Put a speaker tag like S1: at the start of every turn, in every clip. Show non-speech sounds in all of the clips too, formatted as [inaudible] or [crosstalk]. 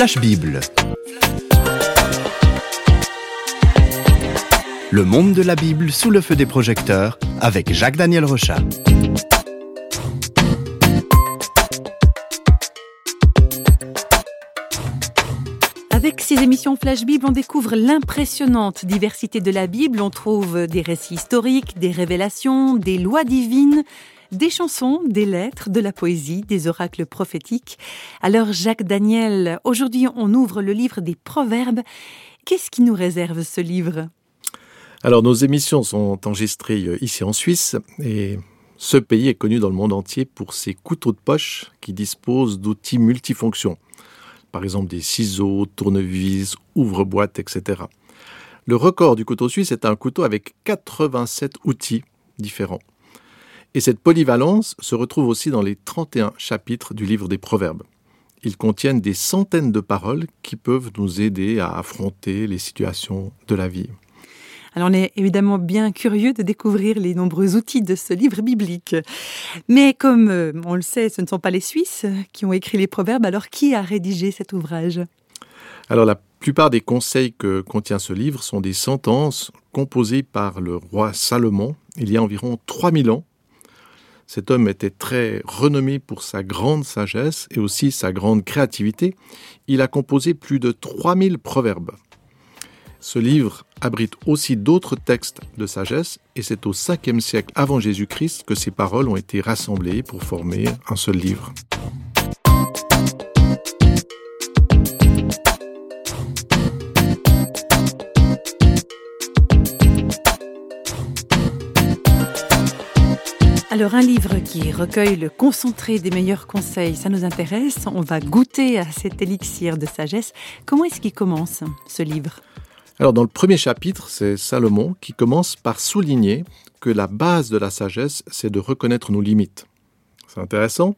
S1: Flash Bible. Le monde de la Bible sous le feu des projecteurs avec Jacques-Daniel Rochat.
S2: Avec ces émissions Flash Bible, on découvre l'impressionnante diversité de la Bible. On trouve des récits historiques, des révélations, des lois divines, des chansons, des lettres, de la poésie, des oracles prophétiques. Alors Jacques Daniel, aujourd'hui on ouvre le livre des Proverbes. Qu'est-ce qui nous réserve ce livre?
S3: Alors nos émissions sont enregistrées euh, ici en Suisse et ce pays est connu dans le monde entier pour ses couteaux de poche qui disposent d'outils multifonctions. Par exemple des ciseaux, tournevis, ouvre-boîtes, etc. Le record du couteau suisse est un couteau avec 87 outils différents. Et cette polyvalence se retrouve aussi dans les 31 chapitres du livre des Proverbes. Ils contiennent des centaines de paroles qui peuvent nous aider à affronter les situations de la vie.
S2: Alors on est évidemment bien curieux de découvrir les nombreux outils de ce livre biblique. Mais comme euh, on le sait, ce ne sont pas les Suisses qui ont écrit les proverbes, alors qui a rédigé cet ouvrage?
S3: Alors la plupart des conseils que contient ce livre sont des sentences composées par le roi Salomon il y a environ 3000 ans cet homme était très renommé pour sa grande sagesse et aussi sa grande créativité. Il a composé plus de 3000 proverbes. Ce livre abrite aussi d'autres textes de sagesse et c'est au 5e siècle avant Jésus-Christ que ces paroles ont été rassemblées pour former un seul livre.
S2: Alors un livre qui recueille le concentré des meilleurs conseils, ça nous intéresse. On va goûter à cet élixir de sagesse. Comment est-ce qu'il commence ce livre?
S3: Alors dans le premier chapitre, c'est Salomon qui commence par souligner que la base de la sagesse, c'est de reconnaître nos limites. C'est intéressant.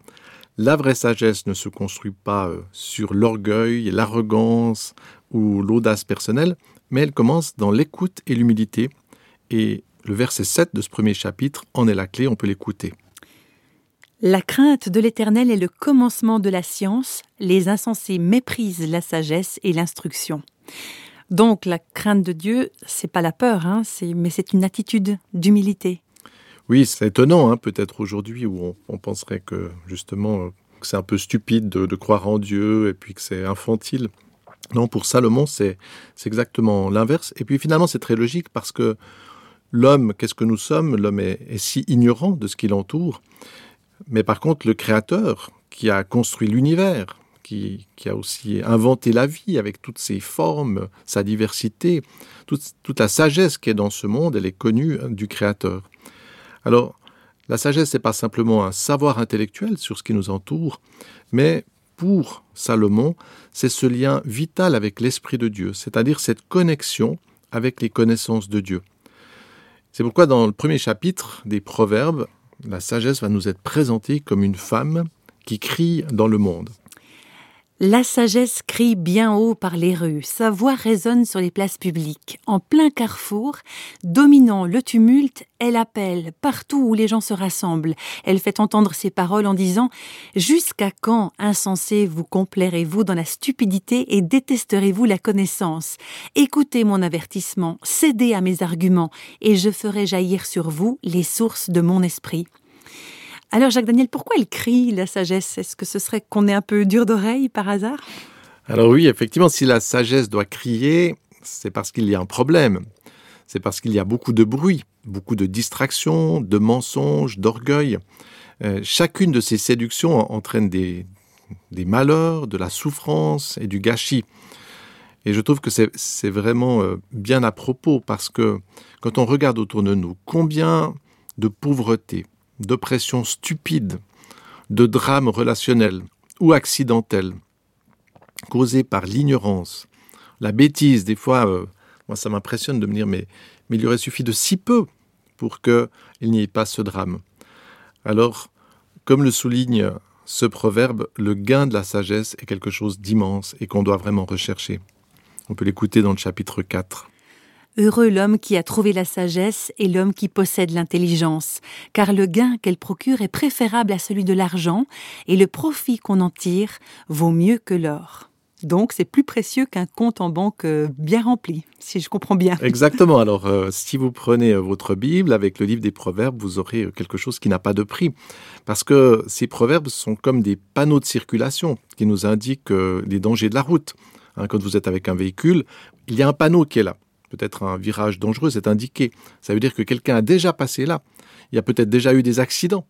S3: La vraie sagesse ne se construit pas euh, sur l'orgueil, l'arrogance ou l'audace personnelle, mais elle commence dans l'écoute et l'humilité et le verset 7 de ce premier chapitre en est la clé, on peut l'écouter.
S2: La crainte de l'Éternel est le commencement de la science, les insensés méprisent la sagesse et l'instruction. Donc la crainte de Dieu, c'est pas la peur, hein, mais c'est une attitude d'humilité.
S3: Oui, c'est étonnant, hein, peut-être aujourd'hui où on, penserait que justement que c'est un peu stupide de, de, croire en Dieu et puis que c'est infantile. Non, pour Salomon, c'est exactement l'inverse. Et puis finalement, c'est très logique parce que L'homme, qu'est-ce que nous sommes? L'homme est, si ignorant de ce qui l'entoure. Mais par contre, le Créateur, qui a construit l'univers, qui, a aussi inventé la vie avec toutes ses formes, sa diversité, toute, toute la sagesse qui est dans ce monde, elle est connue du Créateur. Alors, la sagesse n'est pas simplement un savoir intellectuel sur ce qui nous entoure, mais pour Salomon, c'est ce lien vital avec l'Esprit de Dieu, c'est-à-dire cette connexion avec les connaissances de Dieu. C'est pourquoi dans le premier chapitre des Proverbes, la sagesse va nous être présentée comme une femme qui crie dans le monde.
S2: La sagesse crie bien haut par les rues, sa voix résonne sur les places publiques. En plein carrefour, dominant le tumulte, elle appelle partout où les gens se rassemblent. Elle fait entendre ses paroles en disant Jusqu'à quand, insensé, vous complairez-vous dans la stupidité et détesterez-vous la connaissance? Écoutez mon avertissement, cédez à mes arguments, et je ferai jaillir sur vous les sources de mon esprit. Alors Jacques Daniel, pourquoi elle crie la sagesse? Est-ce que ce serait qu'on est un peu dur d'oreille par hasard?
S3: Alors oui, effectivement, si la sagesse doit crier, c'est parce qu'il y a un problème. C'est parce qu'il y a beaucoup de bruit, beaucoup de distractions, de mensonges, d'orgueil. Euh, chacune de ces séductions entraîne des, malheurs, de la souffrance et du gâchis. Et je trouve que c'est vraiment euh, bien à propos parce que quand on regarde autour de nous, combien de pauvreté, d'oppression stupide, de drames relationnels ou accidentels, causés par l'ignorance, la bêtise. Des fois, euh, moi, ça m'impressionne de me dire, mais, mais il aurait suffi de si peu pour qu'il n'y ait pas ce drame. Alors, comme le souligne ce proverbe, le gain de la sagesse est quelque chose d'immense et qu'on doit vraiment rechercher. On peut l'écouter dans le chapitre 4.
S2: Heureux l'homme qui a trouvé la sagesse et l'homme qui possède l'intelligence, car le gain qu'elle procure est préférable à celui de l'argent, et le profit qu'on en tire vaut mieux que l'or. Donc c'est plus précieux qu'un compte en banque euh, bien rempli, si je comprends bien. [laughs]
S3: Exactement. Alors euh, si vous prenez euh, votre Bible avec le livre des Proverbes, vous aurez quelque chose qui n'a pas de prix. Parce que ces proverbes sont comme des panneaux de circulation qui nous indiquent les dangers de la route. Hein, quand vous êtes avec un véhicule, il y a un panneau qui est là. Peut-être un virage dangereux, c'est indiqué. Ça veut dire que quelqu'un a déjà passé là. Il y a peut-être déjà eu des accidents.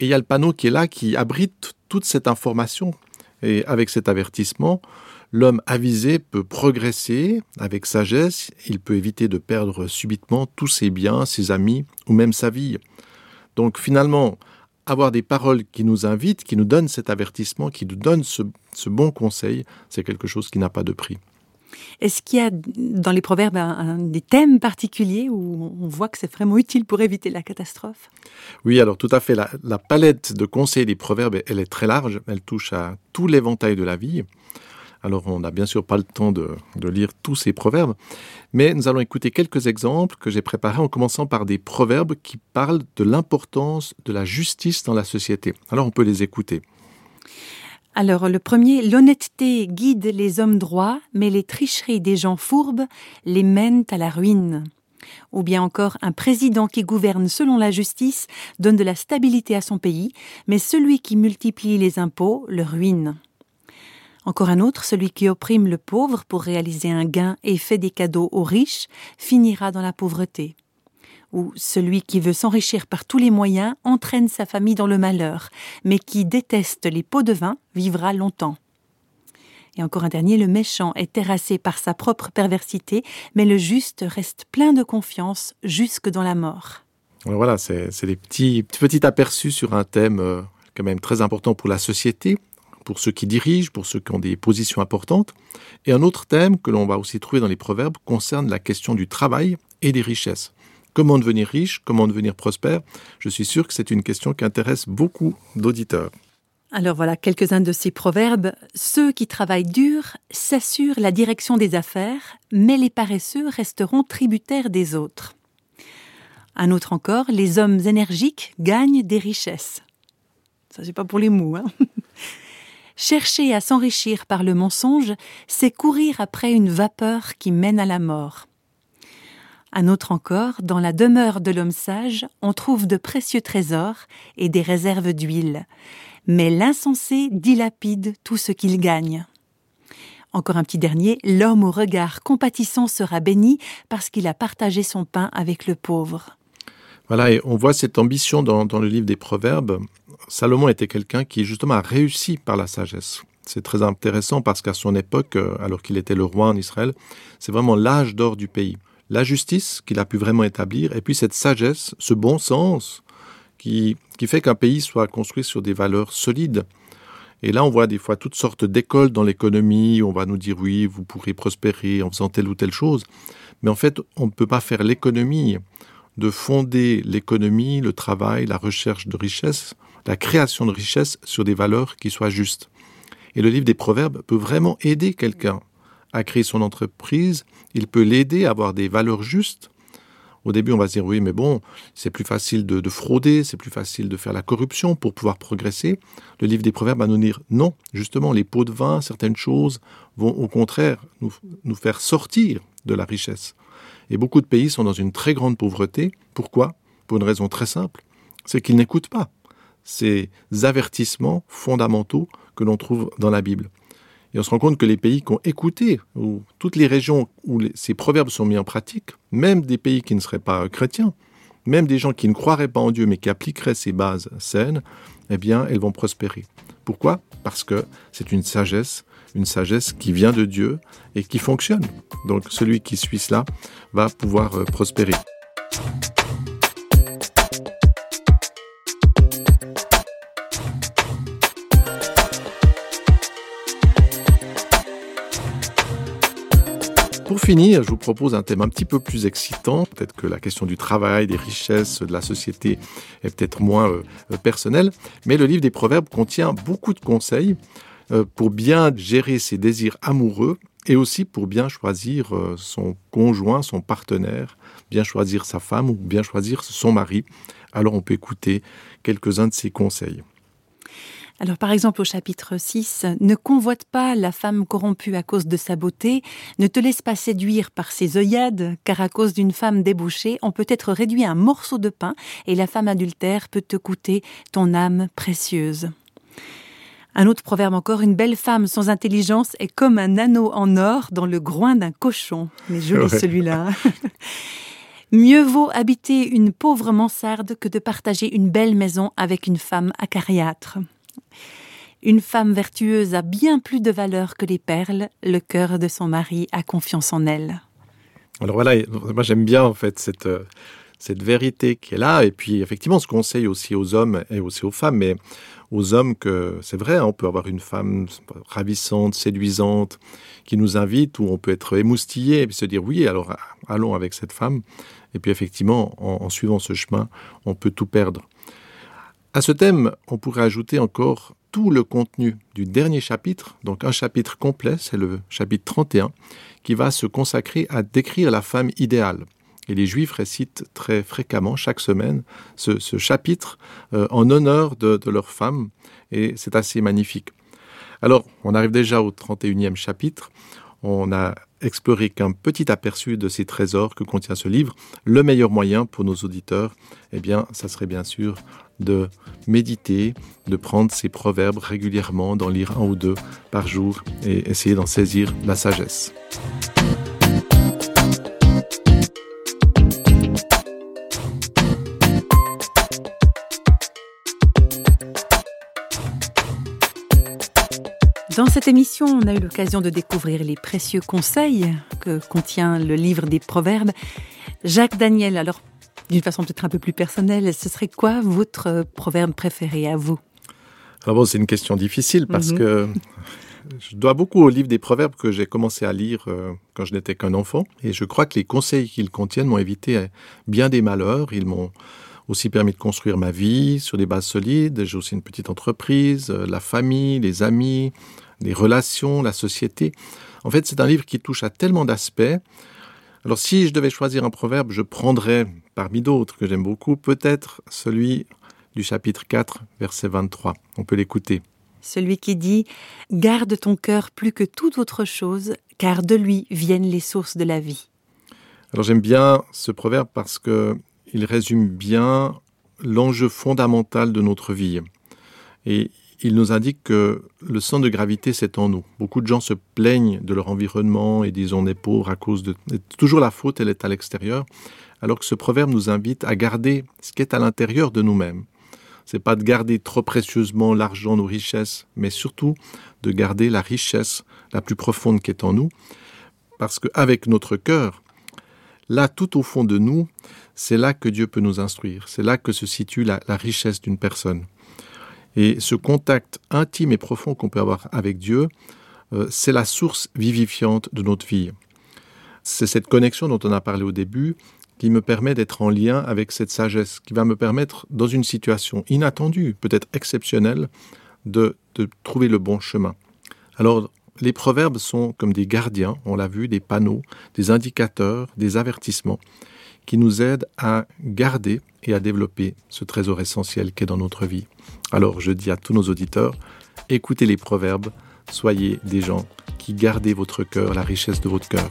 S3: Et il y a le panneau qui est là, qui abrite toute cette information. Et avec cet avertissement, l'homme avisé peut progresser avec sagesse, il peut éviter de perdre subitement tous ses biens, ses amis ou même sa vie. Donc finalement, avoir des paroles qui nous invitent, qui nous donnent cet avertissement, qui nous donnent ce, ce bon conseil, c'est quelque chose qui n'a pas de prix.
S2: Est-ce qu'il y a dans les proverbes des thèmes particuliers où on voit que c'est vraiment utile pour éviter la catastrophe?
S3: Oui, alors tout à fait. La, palette de conseils des proverbes, elle est très large. Elle touche à tout l'éventail de la vie. Alors on n'a bien sûr pas le temps de, lire tous ces proverbes, mais nous allons écouter quelques exemples que j'ai préparés en commençant par des proverbes qui parlent de l'importance de la justice dans la société. Alors on peut les écouter.
S2: Alors le premier, l'honnêteté guide les hommes droits, mais les tricheries des gens fourbes les mènent à la ruine. Ou bien encore, un président qui gouverne selon la justice donne de la stabilité à son pays, mais celui qui multiplie les impôts le ruine. Encore un autre, celui qui opprime le pauvre pour réaliser un gain et fait des cadeaux aux riches, finira dans la pauvreté où celui qui veut s'enrichir par tous les moyens entraîne sa famille dans le malheur, mais qui déteste les pots de vin vivra longtemps. Et encore un dernier, le méchant est terrassé par sa propre perversité, mais le juste reste plein de confiance jusque dans la mort.
S3: Voilà, c'est des petits, petits aperçus sur un thème euh, quand même très important pour la société, pour ceux qui dirigent, pour ceux qui ont des positions importantes. Et un autre thème que l'on va aussi trouver dans les proverbes concerne la question du travail et des richesses. Comment devenir riche? Comment devenir prospère? Je suis sûr que c'est une question qui intéresse beaucoup d'auditeurs.
S2: Alors voilà quelques-uns de ces proverbes. Ceux qui travaillent dur s'assurent la direction des affaires, mais les paresseux resteront tributaires des autres. Un autre encore, les hommes énergiques gagnent des richesses. Ça, c'est pas pour les mous. Hein [laughs] Chercher à s'enrichir par le mensonge, c'est courir après une vapeur qui mène à la mort. Un autre encore, dans la demeure de l'homme sage, on trouve de précieux trésors et des réserves d'huile. Mais l'insensé dilapide tout ce qu'il gagne. Encore un petit dernier, l'homme au regard compatissant sera béni parce qu'il a partagé son pain avec le pauvre.
S3: Voilà, et on voit cette ambition dans, le livre des Proverbes. Salomon était quelqu'un qui justement a réussi par la sagesse. C'est très intéressant parce qu'à son époque, euh, alors qu'il était le roi en Israël, c'est vraiment l'âge d'or du pays la justice qu'il a pu vraiment établir, et puis cette sagesse, ce bon sens qui, qui fait qu'un pays soit construit sur des valeurs solides. Et là, on voit des fois toutes sortes d'écoles dans l'économie, on va nous dire oui, vous pourrez prospérer en faisant telle ou telle chose. Mais en fait, on ne peut pas faire l'économie de fonder l'économie, le travail, la recherche de richesse, la création de richesse sur des valeurs qui soient justes. Et le livre des Proverbes peut vraiment aider quelqu'un à créer son entreprise, il peut l'aider à avoir des valeurs justes. Au début, on va se dire oui, mais bon, c'est plus facile de, de frauder, c'est plus facile de faire la corruption pour pouvoir progresser. Le livre des Proverbes va nous dire non, justement, les pots de vin, certaines choses vont au contraire nous, nous faire sortir de la richesse. Et beaucoup de pays sont dans une très grande pauvreté. Pourquoi? Pour une raison très simple, c'est qu'ils n'écoutent pas ces avertissements fondamentaux que l'on trouve dans la Bible. Et on se rend compte que les pays qui ont écouté, ou toutes les régions où ces proverbes sont mis en pratique, même des pays qui ne seraient pas chrétiens, même des gens qui ne croiraient pas en Dieu mais qui appliqueraient ces bases saines, eh bien, elles vont prospérer. Pourquoi? Parce que c'est une sagesse, une sagesse qui vient de Dieu et qui fonctionne. Donc celui qui suit cela va pouvoir euh, prospérer. Finir, je vous propose un thème un petit peu plus excitant. Peut-être que la question du travail, des richesses, de la société est peut-être moins euh, personnelle, mais le livre des Proverbes contient beaucoup de conseils euh, pour bien gérer ses désirs amoureux et aussi pour bien choisir euh, son conjoint, son partenaire, bien choisir sa femme ou bien choisir son mari. Alors on peut écouter quelques-uns de ces conseils.
S2: Alors par exemple au chapitre 6, ne convoite pas la femme corrompue à cause de sa beauté, ne te laisse pas séduire par ses œillades, car à cause d'une femme débauchée, on peut être réduit à un morceau de pain, et la femme adultère peut te coûter ton âme précieuse. Un autre proverbe encore, une belle femme sans intelligence est comme un anneau en or dans le groin d'un cochon. Mais joli celui-là. [laughs] Mieux vaut habiter une pauvre mansarde que de partager une belle maison avec une femme acariâtre. Une femme vertueuse a bien plus de valeur que les perles. Le cœur de son mari a confiance en elle.
S3: Alors voilà, moi j'aime bien en fait cette, euh, cette vérité qui est là. Et puis effectivement, ce conseille aussi aux hommes et aussi aux femmes, mais aux hommes que c'est vrai, hein, on peut avoir une femme ravissante, séduisante, qui nous invite, ou on peut être émoustillé et se dire oui, alors allons avec cette femme. Et puis effectivement, en, suivant ce chemin, on peut tout perdre. À ce thème, on pourrait ajouter encore tout le contenu du dernier chapitre, donc un chapitre complet, c'est le chapitre 31, qui va se consacrer à décrire la femme idéale. Et les Juifs récitent très fréquemment, chaque semaine, ce, chapitre euh, en honneur de, de leur femme, et c'est assez magnifique. Alors, on arrive déjà au 31e chapitre. On a exploré qu'un petit aperçu de ces trésors que contient ce livre. Le meilleur moyen pour nos auditeurs, eh bien, ça serait bien sûr de méditer, de prendre ces proverbes régulièrement, d'en lire un ou deux par jour et essayer d'en saisir la sagesse.
S2: Dans cette émission, on a eu l'occasion de découvrir les précieux conseils que contient le livre des Proverbes. Jacques Daniel, alors d'une façon peut-être un peu plus personnelle, ce serait quoi votre proverbe préféré à vous?
S3: Alors bon, c'est une question difficile parce mhm. que je dois beaucoup au livre des Proverbes que j'ai commencé à lire euh, quand je n'étais qu'un enfant. Et je crois que les conseils qu'ils contiennent m'ont évité bien des malheurs. Ils m'ont aussi permis de construire ma vie sur des bases solides. J'ai aussi une petite entreprise, euh, la famille, les amis, les relations, la société. En fait, c'est un livre qui touche à tellement d'aspects. Alors si je devais choisir un proverbe, je prendrais, parmi d'autres que j'aime beaucoup, peut-être celui du chapitre 4, verset 23. On peut l'écouter.
S2: Celui qui dit ⁇ Garde ton cœur plus que toute autre chose, car de lui viennent les sources de la vie.
S3: ⁇ Alors j'aime bien ce proverbe parce que il résume bien l'enjeu fondamental de notre vie. Et il nous indique que le centre de gravité, c'est en nous. Beaucoup de gens se plaignent de leur environnement et disent on est pauvre à cause de... toujours la faute, elle est à l'extérieur, alors que ce proverbe nous invite à garder ce qui est à l'intérieur de nous-mêmes. C'est pas de garder trop précieusement l'argent, nos richesses, mais surtout de garder la richesse la plus profonde qui est en nous, parce qu'avec notre cœur, là, tout au fond de nous, c'est là que Dieu peut nous instruire, c'est là que se situe la richesse d'une personne. Et ce contact intime et profond qu'on peut avoir avec Dieu, euh, c'est la source vivifiante de notre vie. C'est cette connexion dont on a parlé au début qui me permet d'être en lien avec cette sagesse, qui va me permettre, dans une situation inattendue, peut-être exceptionnelle, de, de trouver le bon chemin. Alors, les proverbes sont comme des gardiens, on l'a vu, des panneaux, des indicateurs, des avertissements, qui nous aident à garder et à développer ce trésor essentiel qu'est dans notre vie. Alors je dis à tous nos auditeurs, écoutez les proverbes, soyez des gens qui gardez votre cœur, la richesse de votre cœur.